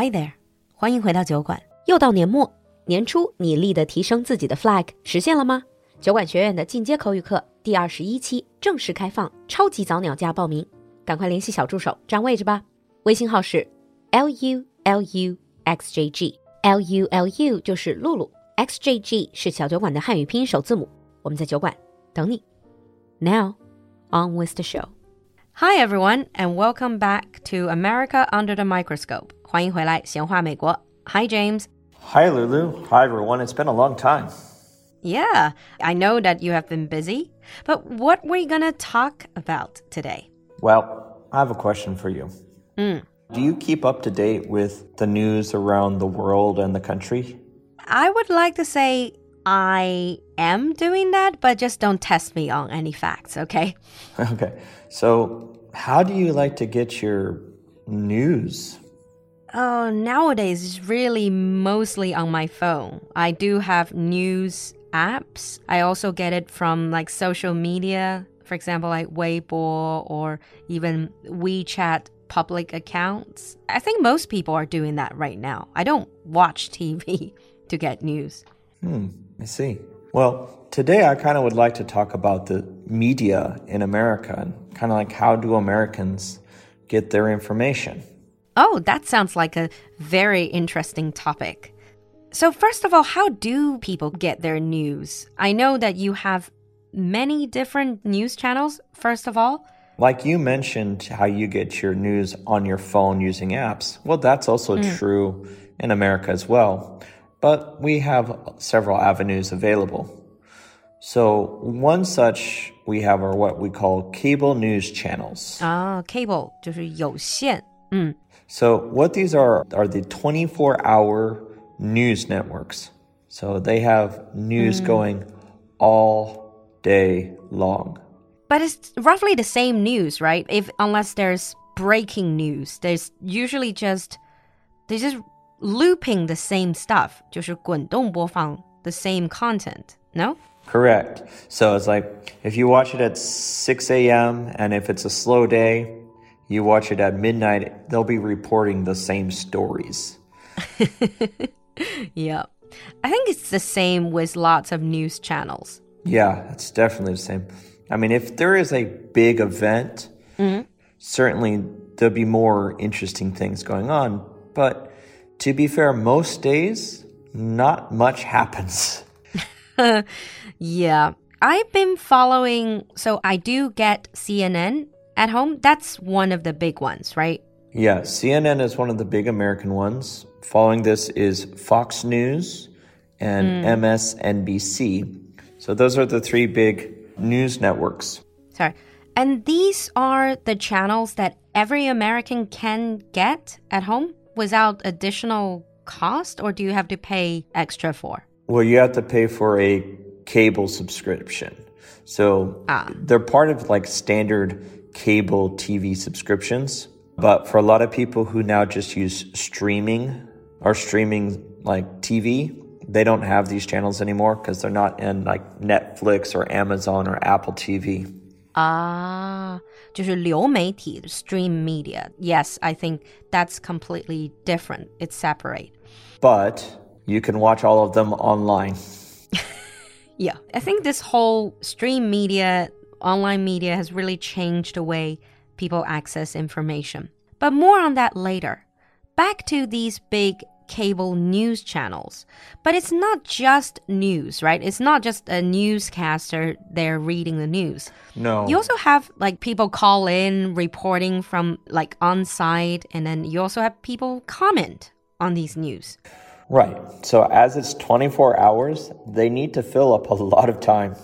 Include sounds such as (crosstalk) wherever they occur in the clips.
Hi there，欢迎回到酒馆。又到年末，年初你立的提升自己的 flag 实现了吗？酒馆学院的进阶口语课第二十一期正式开放，超级早鸟价报名，赶快联系小助手占位置吧。微信号是 l u l u x j g l u l u 就是露露，x j g 是小酒馆的汉语拼音首字母。我们在酒馆等你。Now on with the show. Hi everyone, and welcome back to America Under the Microscope. 欢迎回来，闲话美国。Hi James. Hi Lulu. Hi everyone. It's been a long time. Yeah, I know that you have been busy, but what were you gonna talk about today? Well, I have a question for you. Do you keep up to date with the news around the world and the country? I would like to say I am doing that, but just don't test me on any facts, okay? (laughs) Okay. So, how do you like to get your news? Oh, nowadays it's really mostly on my phone. I do have news apps. I also get it from like social media, for example, like Weibo or even WeChat public accounts. I think most people are doing that right now. I don't watch TV (laughs) to get news. Hmm, I see. Well, today I kind of would like to talk about the media in America and kind of like how do Americans get their information? Oh, that sounds like a very interesting topic. So, first of all, how do people get their news? I know that you have many different news channels, first of all. Like you mentioned, how you get your news on your phone using apps. Well, that's also mm. true in America as well But we have several avenues available. So, one such we have are what we call cable news channels. Ah, cable 就是有线。 So, what these are are the 24 hour news networks. So, they have news going all day long. But it's roughly the same news, right? If unless there's breaking news, there's usually just they're just looping the same stuff, 就是滚动播放 the same content. No? Correct. So it's like if you watch it at 6 a.m. and if it's a slow day, you watch it at midnight, they'll be reporting the same stories. (laughs) Yeah. I think it's the same with lots of news channels. Yeah, it's definitely the same. I mean, if there is a big event, certainly there'll be more interesting things going on. But to be fair, most days, not much happens. (laughs) Yeah. I've been following so I do get CNN at home. That's one of the big ones, right? Yeah, CNN is one of the big American ones. Following this is Fox News and hmm. MSNBC. So those are the three big news networks. Sorry. And these are the channels that every American can get at home without additional cost, or do you have to pay extra for? Well, you have to pay for a cable subscription. So ah. they're part of like standard cable TV subscriptions. But for a lot of people who now just use streaming or streaming like TV, they don't have these channels anymore because they're not in like Netflix or Amazon or Apple TV. Ah, 就是流媒体 stream media. Yes, I think that's completely different. It's separate. But you can watch all of them online. (laughs) Yeah, I think this whole stream media, online media has really changed the way people access information. But more on that later. Back to these big cable news channels. But it's not just news, right? It's not just a newscaster there reading the news. No. You also have like people call in reporting from like on site, and then you also have people comment on these news. Right. So as it's 24 hours, they need to fill up a (laughs) lot of time.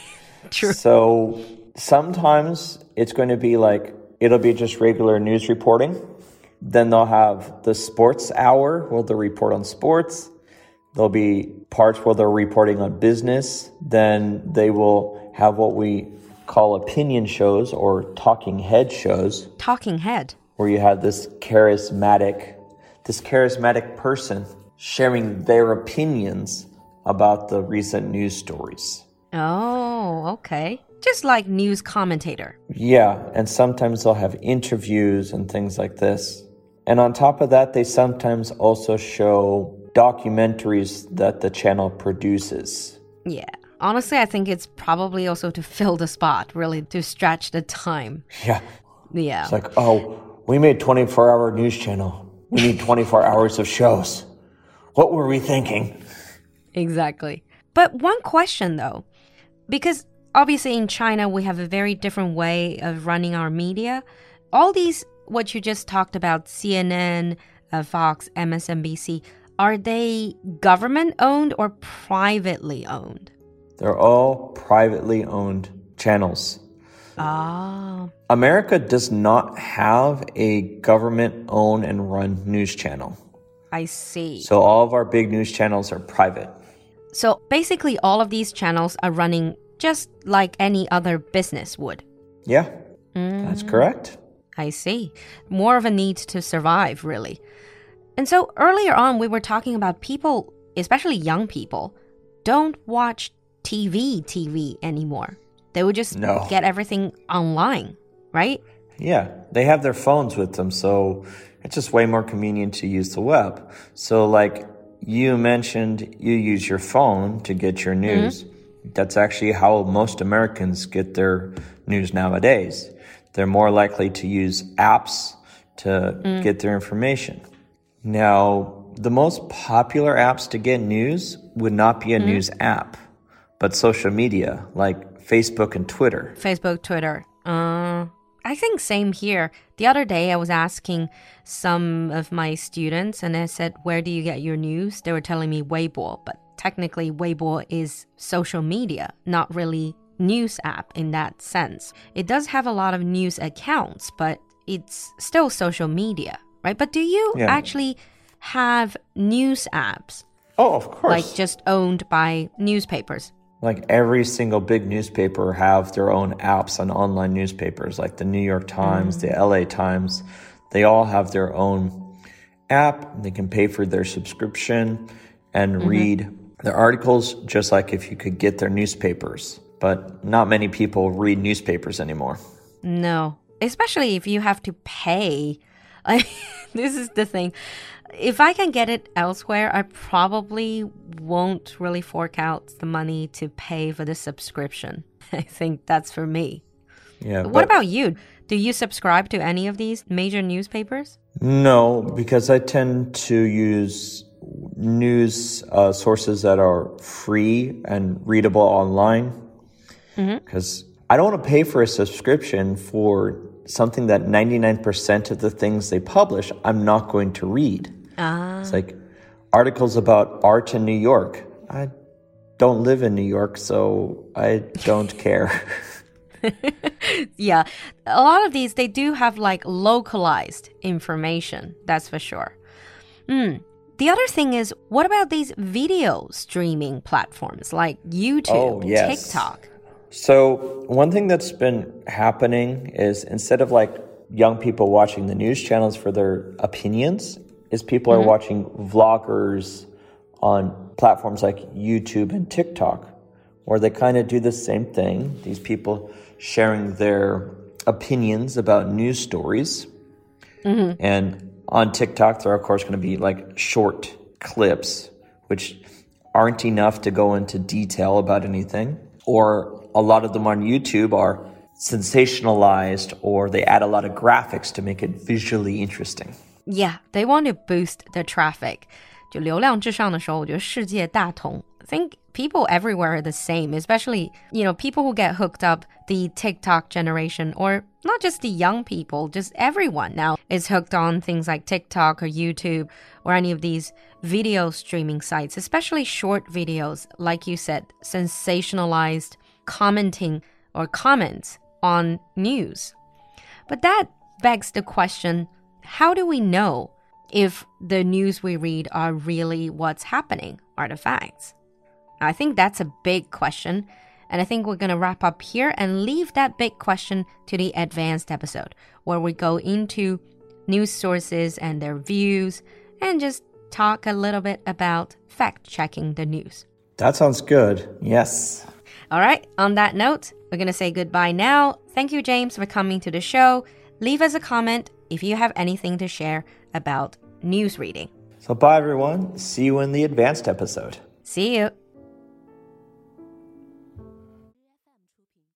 (laughs) True. So sometimes it's going to be like it'll be just regular news reporting. Then they'll have the sports hour where they'll report on sports. There'll be parts where they're reporting on business. Then they will have what we call opinion shows or talking head shows Talking head. where you have this charismatic this charismatic person sharing their opinions about the recent news stories. Oh, okay. Just like news commentator. Yeah, and sometimes they'll have interviews and things like this. And on top of that, they sometimes also show documentaries that the channel produces. Yeah. Honestly, I think it's probably also to fill the spot, really, to stretch the time. Yeah. Yeah. It's like, oh, we made 24 hour news channel. We need (laughs) 24 hours of shows. What were we thinking? Exactly. But one question though, because obviously in China we have a very different way of running our media. All these, what you just talked about, CNN, uh, Fox, MSNBC, are they government owned or privately owned? They're all privately owned channels. Ah. America does not have a government owned and run news channel. I see. So all of our big news channels are private. So basically, all of these channels are running just like any other business would. Yeah, mm. that's correct. I see. More of a need to survive, really. And so earlier on, we were talking about people, especially young people, don't watch TV TV anymore. They would just no. get everything online, right? Yeah, they have their phones with them, so it's just way more convenient to use the web. So, like you mentioned, you use your phone to get your mm-hmm. news. Mm-hmm. That's actually how most Americans get their news nowadays. They're more likely to use apps to mm. get their information. Now, the most popular apps to get news would not be a mm. news app, but social media like Facebook and Twitter. Facebook, Twitter. Uh, I think same here. The other day I was asking some of my students and I said, "Where do you get your news?" They were telling me Weibo, but technically Weibo is social media, not really news app in that sense. It does have a lot of news accounts, but it's still social media, right? But do you yeah. actually have news apps? Oh, of course. Like just owned by newspapers like every single big newspaper have their own apps on online newspapers like the new york times mm. the la times they all have their own app they can pay for their subscription and mm-hmm. read their articles just like if you could get their newspapers but not many people read newspapers anymore no especially if you have to pay (laughs) this is the thing if I can get it elsewhere, I probably won't really fork out the money to pay for the subscription. (laughs) I think that's for me. Yeah. What about you? Do you subscribe to any of these major newspapers? No, because I tend to use news uh, sources that are free and readable online. Because mm-hmm. I don't want to pay for a subscription for something that 99% of the things they publish I'm not going to read. Ah. It's like articles about art in New York. I don't live in New York, so I don't care. (laughs) yeah, a lot of these they do have like localized information. That's for sure. Mm. The other thing is, what about these video streaming platforms like YouTube, oh, yes. TikTok? So one thing that's been happening is instead of like young people watching the news channels for their opinions, is people mm-hmm. are watching vloggers on platforms like YouTube and TikTok, where they kind of do the same thing. These people sharing their opinions about news stories. Mm-hmm. And on TikTok, there are, of course, going to be like short clips, which aren't enough to go into detail about anything. Or a lot of them on YouTube are sensationalized or they add a lot of graphics to make it visually interesting. Yeah, they want to boost the traffic. 就流量至上的时候，我觉得世界大同。I think people everywhere are the same, especially, you know, people who get hooked up, the TikTok generation, or not just the young people, just everyone now is hooked on things like TikTok or YouTube or any of these video streaming sites, especially short videos, like you said, sensationalized commenting or comments on news. But that begs the question how do we know if the news we read are really what's happening, are the facts? I think that's a big question. And I think we're going to wrap up here and leave that big question to the advanced episode, where we go into news sources and their views and just talk a little bit about fact checking the news. That sounds good. Yes. All right. On that note, we're going to say goodbye now. Thank you, James, for coming to the show. Leave us a comment if you have anything to share about news reading. So bye everyone. See you in the advanced episode. See you.